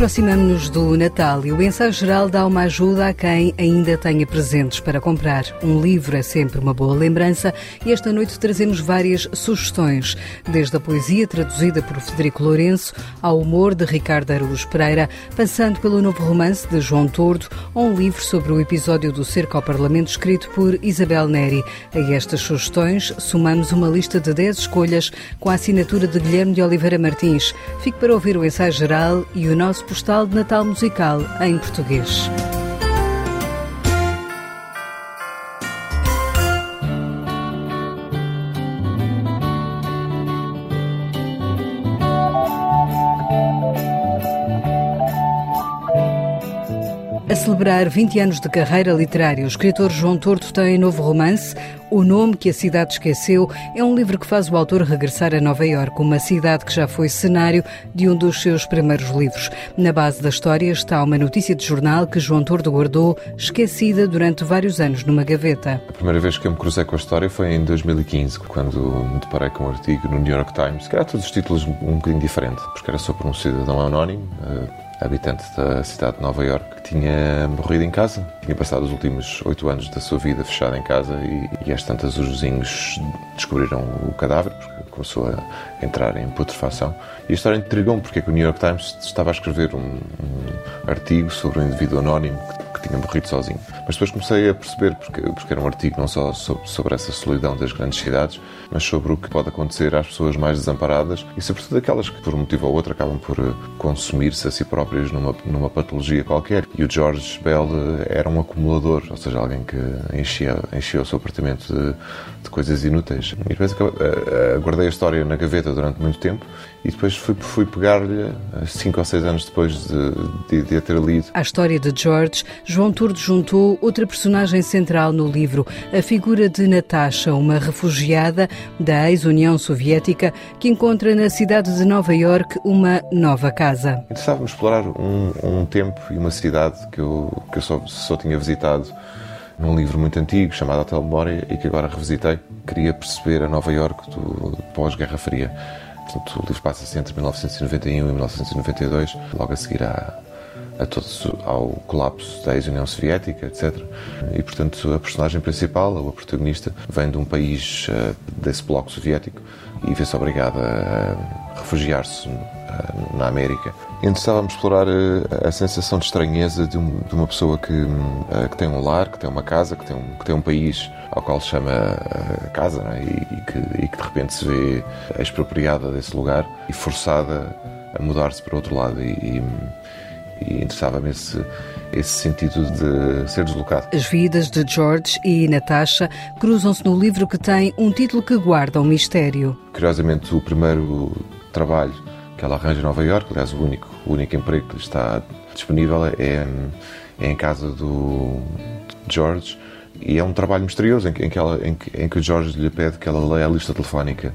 Aproximamos-nos do Natal e o ensaio geral dá uma ajuda a quem ainda tenha presentes para comprar. Um livro é sempre uma boa lembrança e esta noite trazemos várias sugestões, desde a poesia traduzida por Federico Lourenço ao humor de Ricardo Araújo Pereira, passando pelo novo romance de João Tordo ou um livro sobre o episódio do cerco ao Parlamento escrito por Isabel Neri. A estas sugestões somamos uma lista de 10 escolhas com a assinatura de Guilherme de Oliveira Martins. Fique para ouvir o ensaio geral e o nosso postal de Natal musical em português. Celebrar 20 anos de carreira literária, o escritor João Torto tem novo romance, O Nome que a Cidade Esqueceu. É um livro que faz o autor regressar a Nova Iorque, uma cidade que já foi cenário de um dos seus primeiros livros. Na base da história está uma notícia de jornal que João Torto guardou, esquecida durante vários anos numa gaveta. A primeira vez que eu me cruzei com a história foi em 2015, quando me deparei com um artigo no New York Times, que era todos os títulos um bocadinho diferente, porque era sobre um cidadão anónimo eh, habitante da cidade de Nova York, que tinha morrido em casa. Tinha passado os últimos oito anos da sua vida fechado em casa e, e às tantas os vizinhos descobriram o cadáver, porque começou a entrar em putrefação. E a história intrigou-me porque é que o New York Times estava a escrever um, um artigo sobre um indivíduo anónimo que que tinha morrido sozinho. Mas depois comecei a perceber, porque, porque era um artigo não só sobre, sobre essa solidão das grandes cidades, mas sobre o que pode acontecer às pessoas mais desamparadas e, sobretudo, aquelas que, por um motivo ou outro, acabam por eh, consumir-se a si próprias numa, numa patologia qualquer. E o George Bell eh, era um acumulador, ou seja, alguém que enchia, enchia o seu apartamento de, de coisas inúteis. E depois eh, guardei a história na gaveta durante muito tempo e depois fui, fui pegar-lhe cinco ou seis anos depois de, de, de, a ter lido. A história de George, João Turdo juntou outra personagem central no livro, a figura de Natasha, uma refugiada da ex-União Soviética que encontra na cidade de Nova York uma nova casa. Interessava-me explorar um, um, tempo e uma cidade que eu, que eu só, só tinha visitado num livro muito antigo chamado Hotel Memória e que agora revisitei. Queria perceber a Nova York do pós-Guerra Fria Portanto, o livro passa-se entre 1991 e 1992, logo a seguir à, a todos, ao colapso da ex-União Soviética, etc. E, portanto, a personagem principal, a protagonista, vem de um país uh, desse bloco soviético e vê-se obrigada a refugiar-se uh, na América. Interessava-me explorar uh, a sensação de estranheza de, um, uma pessoa que, que, tem um lar, que tem uma casa, que tem um, que tem um país ao qual chama casa é? e, e, que, e que de repente se vê expropriada desse lugar e forçada a mudar-se para outro lado. E, e, e interessava-me esse, esse sentido de ser deslocado. As vidas de George e Natasha cruzam-se no livro que tem um título que guarda um mistério. Curiosamente, o primeiro trabalho que ela arranja em Nova York, aliás, o único, o único emprego que está disponível é, é em casa do George e é um trabalho misterioso em que, em que, ela, em que, em que o George lhe pede que ela leia a lista telefónica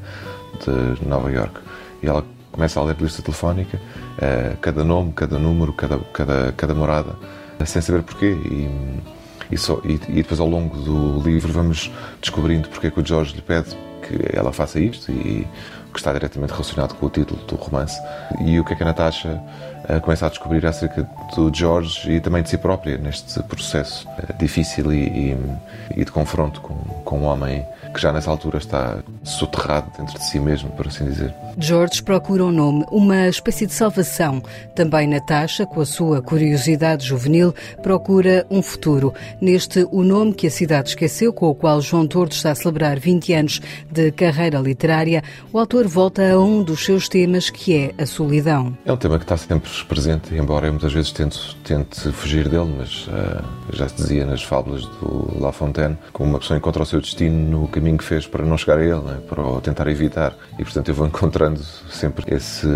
de Nova York. E ela começa a ler lista telefónica, uh, cada nome, cada número, cada, cada, cada morada, sem saber porquê. E, e, só, e, e, depois, ao longo do livro, vamos descobrindo porque é que o George lhe pede que ela faça isto e que está diretamente relacionado com o título do romance. E o que é que a Natasha uh, começa a descobrir acerca do George e também de si própria neste processo difícil e, e, e, de confronto com, com um homem que já nessa altura está soterrado dentro de si mesmo, por assim dizer. George procura um nome, uma espécie de salvação. Também Natasha, com a sua curiosidade juvenil, procura um futuro. Neste O Nome que a Cidade Esqueceu, com o qual João Tordo está a celebrar 20 anos de carreira literária, o autor volta a um dos seus temas, que é a solidão. É um tema que está sempre presente, embora eu muitas vezes tente, tente fugir dele, mas uh, já se dizia nas fábulas do La Fontaine, como uma pessoa encontra o seu destino no caminho que fez para não chegar a ele, né, para tentar evitar. E, portanto, eu vou encontrando sempre esse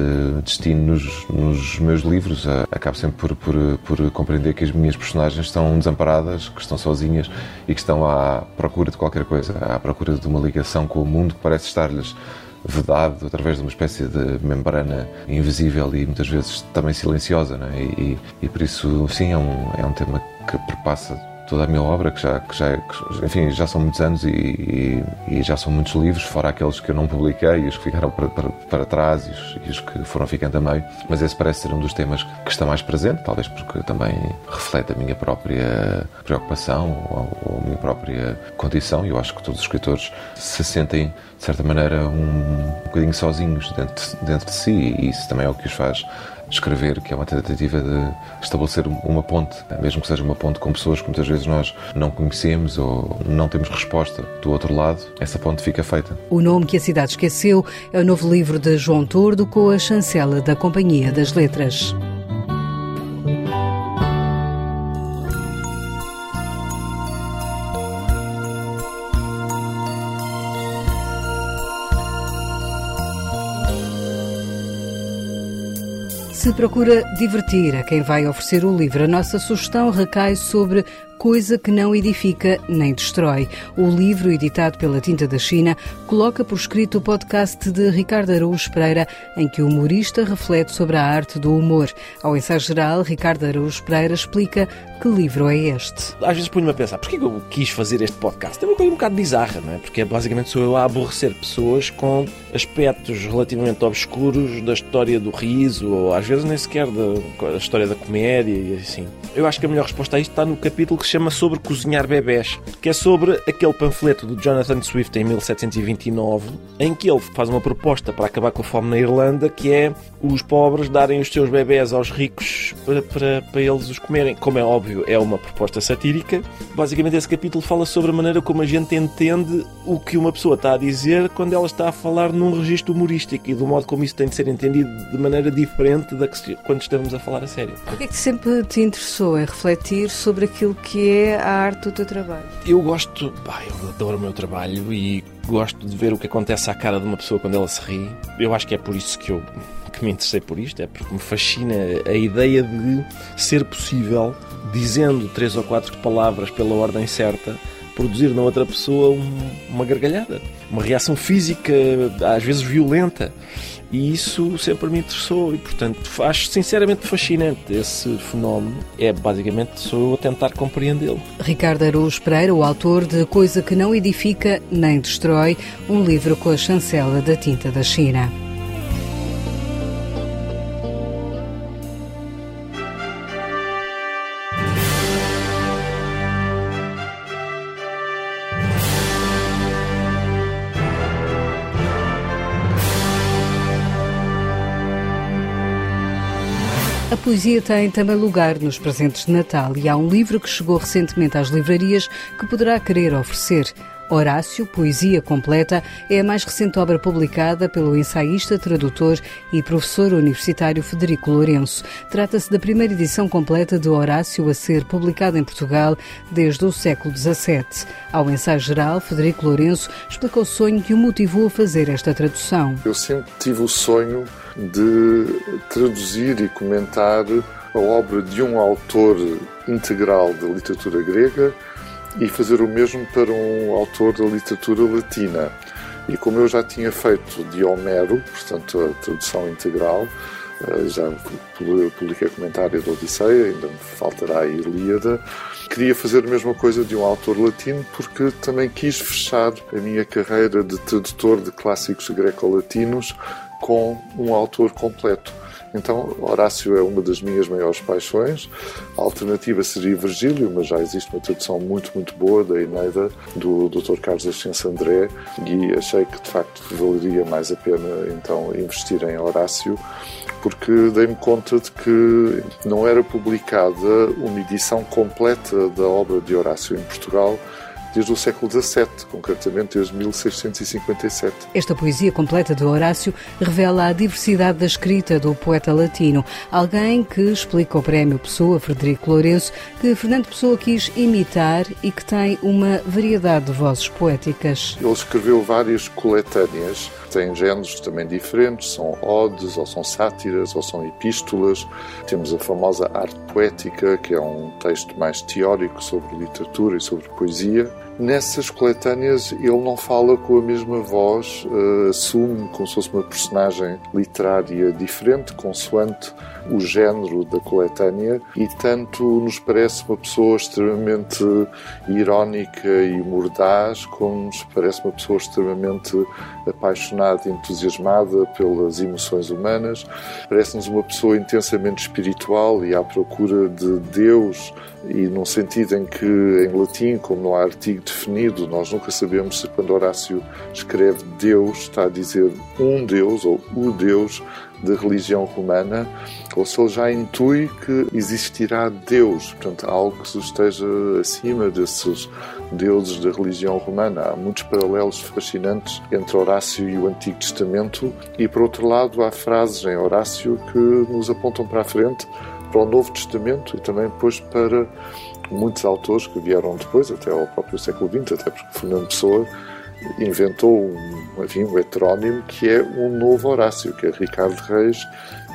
destino nos, nos meus livros. Acabo sempre por, por, por, compreender que as minhas personagens estão desamparadas, que estão sozinhas e que estão à procura de qualquer coisa, à procura de uma ligação com o mundo que parece estar-lhes vedado através de uma espécie de membrana invisível e muitas vezes também silenciosa. Né? E, e, e, por isso, sim, é um, é um tema que perpassa toda a minha obra, que já, que já, que, enfim, já são muitos anos e, e, e, já são muitos livros, fora aqueles que eu não publiquei e os que ficaram para, para, para trás e os, e os, que foram ficando a meio. Mas esse parece ser um dos temas que está mais presente, talvez porque também reflete a minha própria preocupação ou, ou a minha própria condição. E eu acho que todos os escritores se sentem, de certa maneira, um, um bocadinho sozinhos dentro, dentro de si e isso também é o que os faz escrever, que é uma tentativa de estabelecer uma ponte, mesmo que seja uma ponte com pessoas que muitas vezes nós não conhecemos ou não temos resposta do outro lado, essa ponte fica feita. O nome que a cidade esqueceu é o novo livro de João Tordo com a chancela da Companhia das Letras. Se procura divertir a quem vai oferecer o livro, a nossa sugestão recai sobre coisa que não edifica nem destrói. O livro, editado pela Tinta da China, coloca por escrito o podcast de Ricardo Araújo Pereira, em que o humorista reflete sobre a arte do humor. Ao ensaio geral, Ricardo Araújo Pereira explica que livro é este. Às vezes ponho-me a pensar, porquê que eu quis fazer este podcast? É uma coisa um bocado bizarra, não é? Porque basicamente sou eu a aborrecer pessoas com aspectos relativamente obscuros da história do riso, ou às vezes nem sequer da história da comédia e assim. Eu acho que a melhor resposta a isto está no capítulo que chama Sobre Cozinhar Bebés, que é sobre aquele panfleto do Jonathan Swift em 1729, em que ele faz uma proposta para acabar com a fome na Irlanda, que é os pobres darem os seus bebés aos ricos para, para, para eles os comerem. Como é óbvio, é uma proposta satírica. Basicamente, esse capítulo fala sobre a maneira como a gente entende o que uma pessoa está a dizer quando ela está a falar num registro humorístico e do modo como isso tem de ser entendido de maneira diferente da que quando estamos a falar a sério. O que é que sempre te interessou em refletir sobre aquilo que é a arte do teu trabalho? Eu gosto, eu adoro o meu trabalho e gosto de ver o que acontece à cara de uma pessoa quando ela se ri. Eu acho que é por isso que eu que me interessei por isto, é porque me fascina a ideia de ser possível, dizendo três ou quatro palavras pela ordem certa, produzir na outra pessoa uma gargalhada, uma reação física, às vezes violenta. E isso sempre me interessou e, portanto, acho sinceramente fascinante esse fenómeno. É basicamente sou eu a tentar compreendê-lo. Ricardo Araújo Pereira, o autor de Coisa que não edifica nem destrói, um livro com a chancela da tinta da China. Poesia tem também lugar nos presentes de Natal e há um livro que chegou recentemente às livrarias que poderá querer oferecer. Horácio, Poesia Completa, é a mais recente obra publicada pelo ensaísta, tradutor e professor universitário Federico Lourenço. Trata-se da primeira edição completa de Horácio a ser publicada em Portugal desde o século XVII. Ao ensaio geral, Federico Lourenço explica o sonho que o motivou a fazer esta tradução. Eu sempre tive o sonho de traduzir e comentar a obra de um autor integral da literatura grega e fazer o mesmo para um autor da literatura latina. E como eu já tinha feito de Homero, portanto a tradução integral, eh, já publiquei comentário da Odisseia, ainda me faltará a Ilíada. Queria fazer a mesma coisa de um autor latino porque também quis fechar a minha carreira de tradutor de clássicos greco-latinos com um autor completo. Então, Horácio é uma das minhas maiores paixões. A alternativa seria Virgílio, mas já existe uma tradução muito, muito boa da Eneida do Dr. Carlos Ascenso André e achei que, de facto, valeria mais a pena então investir em Horácio porque dei-me conta de que não era publicada uma edição completa da obra de Horácio em Portugal desde o século XVII, concretamente desde 1657. Esta poesia completa de Horácio revela a diversidade da escrita do poeta latino, alguém que explica o prémio Pessoa, Frederico Lourenço, que Fernando Pessoa quis imitar e que tem uma variedade de vozes poéticas. Ele escreveu várias coletâneas têm géneros também diferentes, são odes, ou são sátiras, ou são epístolas. Temos a famosa arte poética, que é um texto mais teórico sobre literatura e sobre poesia. nessas coletâneas ele não fala com a mesma voz, uh, assume como se fosse uma personagem literária diferente, consoante o género da coletânea, e tanto nos parece uma pessoa extremamente irónica e mordaz, como nos parece uma pessoa extremamente apaixonada e entusiasmada pelas emoções humanas. Parece-nos uma pessoa intensamente espiritual e à procura de Deus e num sentido em que em latim, como não há artigo definido, nós nunca sabemos se quando Horácio escreve Deus está a dizer um Deus ou o Deus da religião romana, se ele já intui que existirá Deus, portanto, algo que esteja acima desses deuses da religião romana. Há muitos paralelos fascinantes entre Horácio e o Antigo Testamento, e por outro lado, há frases em Horácio que nos apontam para a frente para o Novo Testamento e também depois para muitos autores que vieram depois, até ao próprio século XX, até porque Fernando Pessoa inventou um, enfim, um heterónimo que é um novo Horácio, que é Ricardo Reis,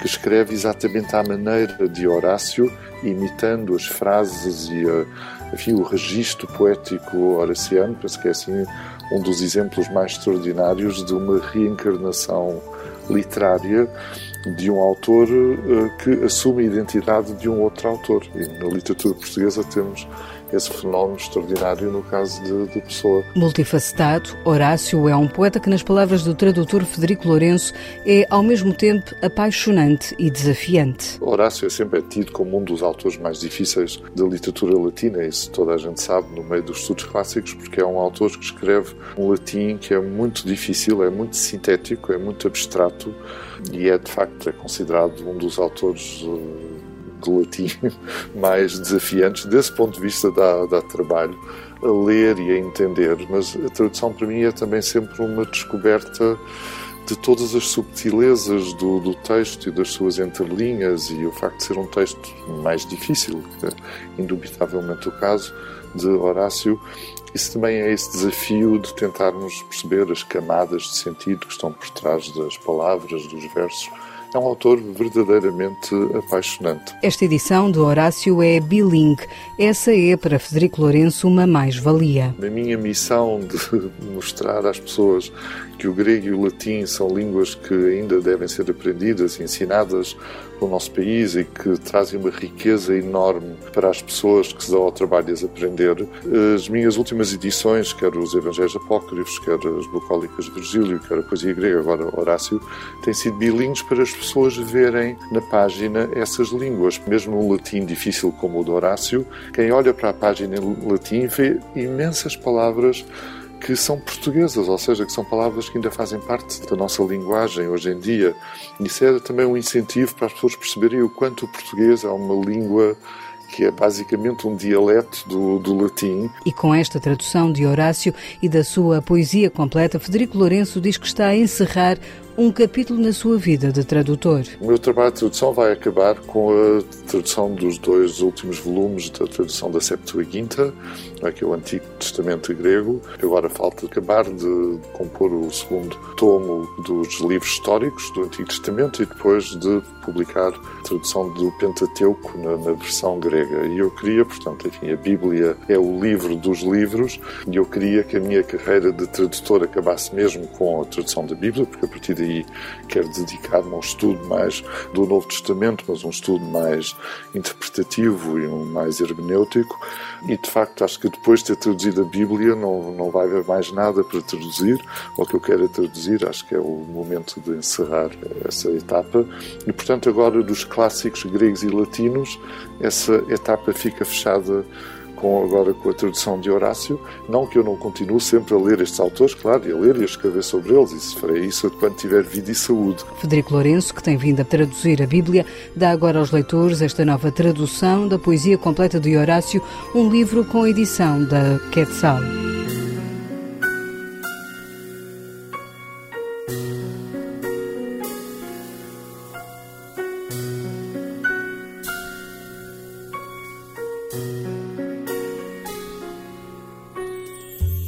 que escreve exatamente à maneira de Horácio, imitando as frases e a, enfim, o registro poético horaciano, penso que é assim um dos exemplos mais extraordinários de uma reencarnação literária de um autor uh, que assume a identidade de um outro autor. E na literatura portuguesa temos esse fenómeno extraordinário no caso de, de Pessoa. Multifacetado, Horácio é um poeta que, nas palavras do tradutor Federico Lourenço, é ao mesmo tempo apaixonante e desafiante. Horácio é sempre tido como um dos autores mais difíceis da literatura latina, isso toda a gente sabe no meio dos estudos clássicos, porque é um autor que escreve um latim que é muito difícil, é muito sintético, é muito abstrato e é de facto é considerado um dos autores latim mais desafiantes. Desse ponto de vista, dá, dá trabalho a ler e a entender, mas a tradução para mim é também sempre uma descoberta de todas as subtilezas do, do, texto e das suas entrelinhas e o facto de ser um texto mais difícil, que é indubitavelmente o caso de Horácio, isso também é esse desafio de tentarmos perceber as camadas de sentido que estão por trás das palavras, dos versos, é um autor verdadeiramente apaixonante. Esta edição do Horácio é bilingue. Essa é, para Federico Lourenço, uma mais-valia. Na minha missão de mostrar às pessoas que o grego e o latim são línguas que ainda devem ser aprendidas e ensinadas no nosso país e que trazem uma riqueza enorme para as pessoas que se dão ao trabalho de as aprender. As minhas últimas edições, quer os Evangelhos Apócrifos, quer as Bucólicas de Virgílio, quer a Poesia Grega, agora Horácio, têm sido bilíngues para as pessoas verem na página essas línguas. Mesmo no latim difícil como o do Horácio, quem olha para a página em latim vê imensas palavras que são portuguesas, ou seja, que são palavras que ainda fazem parte da nossa linguagem hoje em dia. Isso é também um incentivo para as pessoas perceberem o quanto o português é uma língua que é basicamente um dialeto do, do, latim. E com esta tradução de Horácio e da sua poesia completa, Federico Lourenço diz que está a encerrar um capítulo na sua vida de tradutor. O meu trabalho de tradução vai acabar com a tradução dos dois últimos volumes da tradução da Septuaginta, que é o Antigo Testamento grego. Agora falta acabar de compor o segundo tomo dos livros históricos do Antigo Testamento e depois de publicar a tradução do Pentateuco na, na versão grega. E eu queria, portanto, enfim, a Bíblia é o livro dos livros e eu queria que a minha carreira de tradutor acabasse mesmo com a tradução da Bíblia, porque a partir quero dedicar-me a um estudo mais do Novo Testamento, mas um estudo mais interpretativo e um mais hermenêutico. E de facto acho que depois de ter traduzido a Bíblia não, não vai haver mais nada para traduzir. O que eu quero é traduzir, acho que é o momento de encerrar essa etapa. E portanto, agora dos clássicos gregos e latinos, essa etapa fica fechada com, agora com a tradução de Horácio. Não que eu não continue sempre a ler estes autores, claro, e a ler e a escrever sobre eles, e se farei isso quando tiver vida e saúde. Federico Lourenço, que tem vindo a traduzir a Bíblia, dá agora aos leitores esta nova tradução da poesia completa de Horácio, um livro com edição da Quetzal.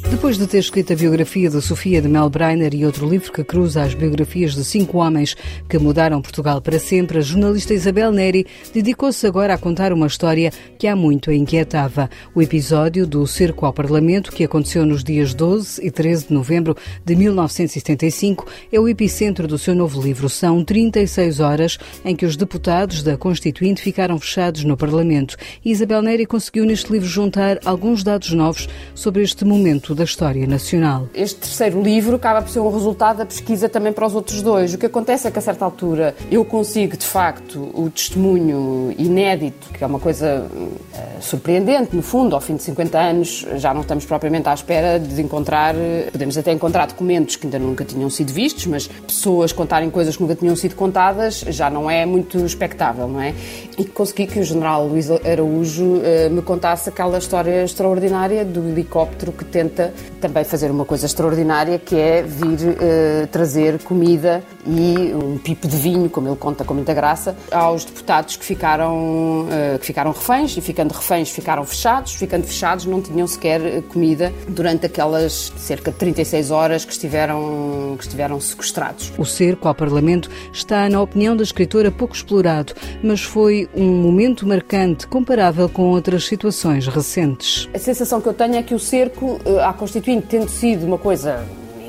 Depois de ter escrito a biografia de Sofia de Melbreiner e outro livro que cruza as biografias de cinco homens que mudaram Portugal para sempre, a jornalista Isabel Neri dedicou-se agora a contar uma história que há muito a inquietava. O episódio do cerco ao Parlamento, que aconteceu nos dias 12 e 13 de novembro de 1975, é o epicentro do seu novo livro. São 36 horas em que os deputados da Constituinte ficaram fechados no Parlamento. E Isabel Neri conseguiu neste livro juntar alguns dados novos sobre este momento da história nacional. Este terceiro livro acaba por ser um resultado da pesquisa também para os outros dois. O que acontece é que a certa altura eu consigo, de facto, o testemunho inédito, que é uma coisa uh, surpreendente, no fundo, ao fim de 50 anos, já não estamos propriamente à espera de encontrar, eh, podemos até encontrar documentos que ainda nunca tinham sido vistos, mas pessoas contarem coisas que nunca tinham sido contadas já não é muito expectável, não é? E consegui que o general Luís Araújo uh, me contasse aquela história extraordinária do helicóptero que tenta também fazer uma coisa extraordinária, que é vir uh, trazer comida e um pipo de vinho, como ele conta com muita graça, aos deputados que ficaram, uh, que ficaram reféns e ficando reféns ficaram fechados, ficando fechados não tinham sequer comida durante aquelas cerca de 36 horas que estiveram, que estiveram sequestrados. O cerco ao Parlamento está, na opinião da escritora, pouco explorado, mas foi um momento marcante comparável com outras situações recentes. A sensação que eu tenho é que o cerco eh, à Constituinte, tendo sido uma coisa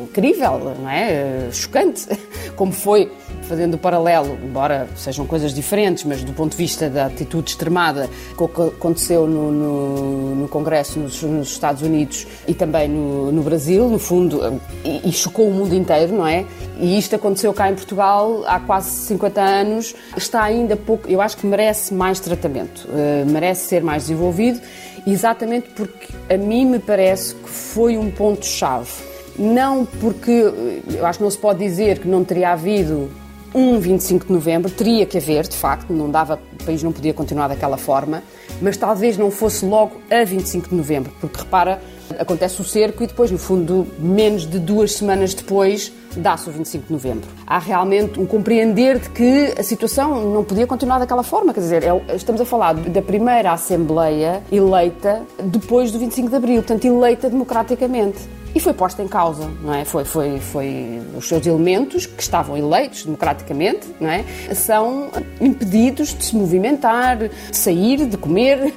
incrível, não é? Eh, chocante, como foi, fazendo o paralelo, embora sejam coisas diferentes, mas do ponto de vista da atitude extremada que aconteceu no, no, no Congresso nos, nos, Estados Unidos e também no, no Brasil, no fundo, e, e, chocou o mundo inteiro, não é? E isto aconteceu cá em Portugal há quase 50 anos, está ainda pouco, eu acho que merece mais tratamento, uh, merece ser mais desenvolvido, exatamente porque a mim me parece que foi um ponto-chave não porque eu acho que não se pode dizer que não teria havido um 25 de novembro, teria que haver, de facto, não dava, o país não podia continuar daquela forma, mas talvez não fosse logo a 25 de novembro, porque repara, acontece o cerco e depois, no fundo, menos de duas semanas depois, dá-se o 25 de novembro. Há realmente um compreender de que a situação não podia continuar daquela forma, quer dizer, é, estamos a falar da primeira Assembleia eleita depois do 25 de abril, portanto, eleita democraticamente e foi posta em causa, não é? Foi, foi, foi os seus elementos que estavam eleitos democraticamente, não é? São impedidos de se movimentar, de sair, de comer.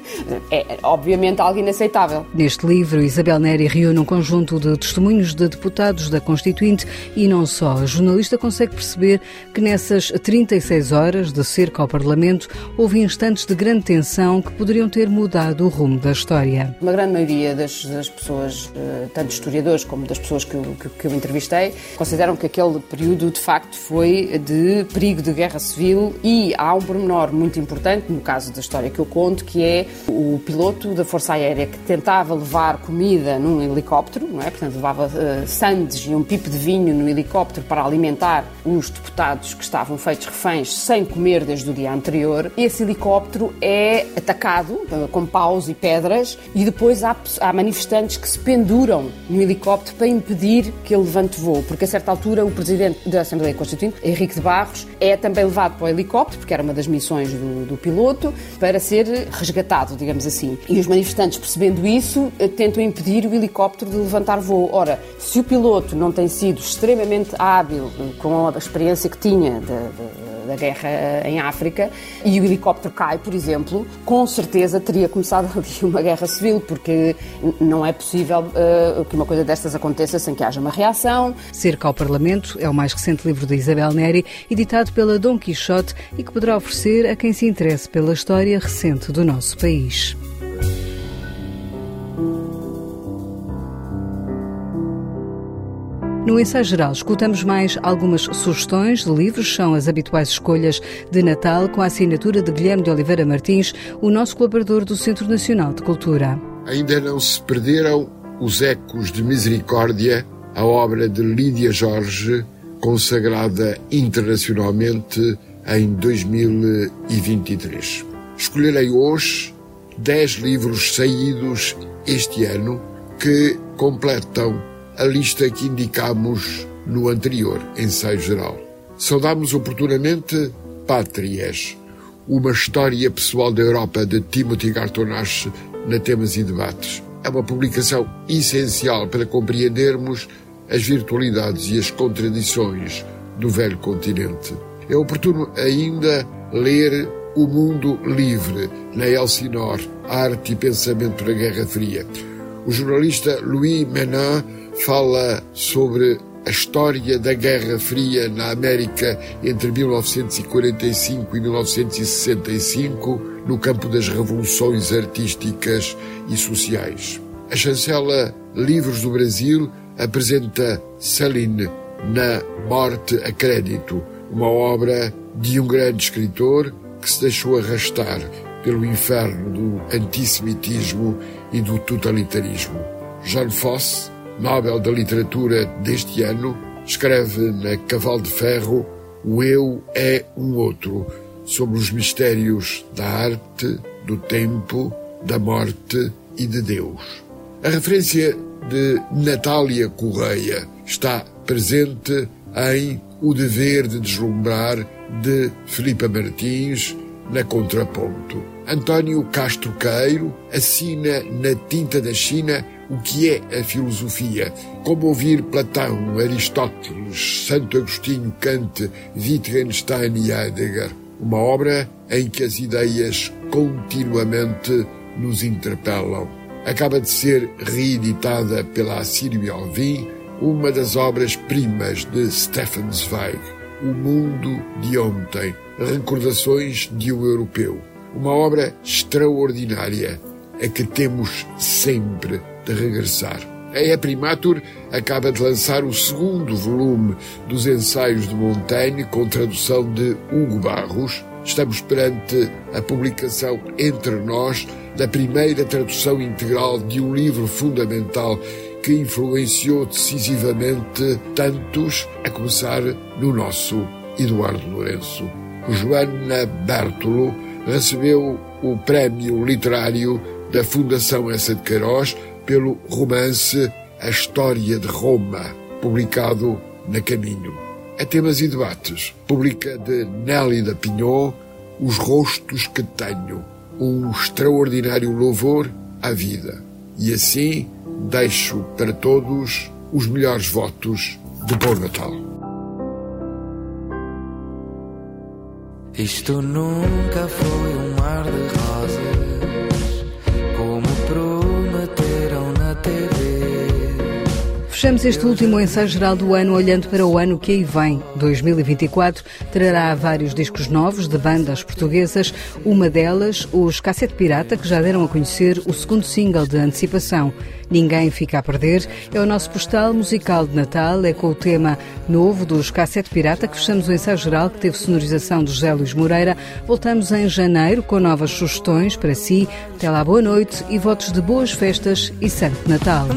É obviamente algo inaceitável. Neste livro, Isabel Neri reúne um conjunto de testemunhos de deputados da Constituinte e não só. A jornalista consegue perceber que nessas 36 horas de cerca ao Parlamento houve instantes de grande tensão que poderiam ter mudado o rumo da história. Uma grande maioria das, das pessoas, eh, tanto historiadores como das pessoas que eu, que, que eu entrevistei, consideram que aquele período de facto foi de perigo de guerra civil e há um pormenor muito importante, no caso da história que eu conto, que é o piloto da Força Aérea que tentava levar comida num helicóptero, não é? portanto levava uh, sandes e um pipo de vinho no helicóptero para alimentar os deputados que estavam feitos reféns sem comer desde o dia anterior. Esse helicóptero é atacado uh, com paus e pedras e depois há, há manifestantes que se penduram no helicóptero helicóptero para impedir que ele levante voo, porque a certa altura o presidente da Assembleia Constituinte, Henrique de Barros, é também levado para o helicóptero, porque era uma das missões do, do piloto, para ser resgatado, digamos assim. E os manifestantes, percebendo isso, eh, tentam impedir o helicóptero de levantar voo. Ora, se o piloto não tem sido extremamente hábil eh, com a experiência que tinha de, de da guerra eh, em África e o helicóptero cai, por exemplo, com certeza teria começado ali uma guerra civil, porque não é possível uh, que uma coisa destas aconteça sem que haja uma reação. Cerca ao Parlamento é o mais recente livro de Isabel Neri, editado pela Dom Quixote e que poderá oferecer a quem se interesse pela história recente do nosso país. No ensaio geral, escutamos mais algumas sugestões de livros, são as habituais escolhas de Natal, com a assinatura de Guilherme de Oliveira Martins, o nosso colaborador do Centro Nacional de Cultura. Ainda não se perderam os ecos de Misericórdia, a obra de Lídia Jorge, consagrada internacionalmente em 2023. Escolherei hoje 10 livros saídos este ano que completam a lista que indicamos no anterior ensaio geral. Saudamos oportunamente Pátrias, uma história pessoal da Europa de Timothy Garton Ash na Temas e Debates. é uma publicação essencial para compreendermos as virtualidades e as contradições do velho continente. É oportuno ainda ler O Mundo Livre, na Elsinor, Arte e Pensamento na Guerra Fria. O jornalista Louis Menin fala sobre a história da Guerra Fria na América entre 1945 e 1965, no campo das revoluções artísticas e sociais. A chancela Livros do Brasil apresenta Saline na Morte a Crédito, uma obra de um grande escritor que se deixou arrastar pelo inferno do antissemitismo e do totalitarismo. Jean Fosse Nobel da Literatura deste ano, escreve na Cavalo de Ferro O Eu é um Outro, sobre os mistérios da arte, do tempo, da morte e de Deus. A referência de Natália Correia está presente em O Dever de Deslumbrar de Filipa Martins, na Contraponto. António Castro Queiro assina na tinta da China o que é a filosofia, como ouvir Platão, Aristóteles, Santo Agostinho, Kant, Wittgenstein e Heidegger. Uma obra em que as ideias continuamente nos interpelam. Acaba de ser reeditada pela Assírio Alvim, uma das obras-primas de Stefan Zweig, O Mundo de Ontem, Recordações de um Europeu. Uma obra extraordinária, a que temos sempre de regressar. A E Primatur acaba de lançar o segundo volume dos ensaios de Montaigne, com tradução de Hugo Barros. Estamos perante a publicação Entre Nós da primeira tradução integral de um livro fundamental que influenciou decisivamente tantos, a começar no nosso Eduardo Lourenço. Joana Bertolo recebeu o prémio literário da Fundação Essa de Queiroz pelo romance A História de Roma, publicado na Caminho. A temas e debates, publica de Nélida Pinhon Os Rostos que Tenho, um extraordinário louvor à vida. E assim deixo para todos os melhores votos de Bom Natal. Isto nunca foi um mar de rosas, Fechamos este último ensaio geral do ano olhando para o ano que aí vem. 2024 trará vários discos novos de bandas portuguesas, uma delas, os Cassete Pirata, que já deram a conhecer o segundo single de antecipação. Ninguém Fica a Perder é o nosso postal musical de Natal, é com o tema novo dos Cassete Pirata que fechamos o ensaio geral que teve sonorização de José Luís Moreira. Voltamos em janeiro com novas sugestões para si. Até lá, boa noite e votos de boas festas e Santo Natal.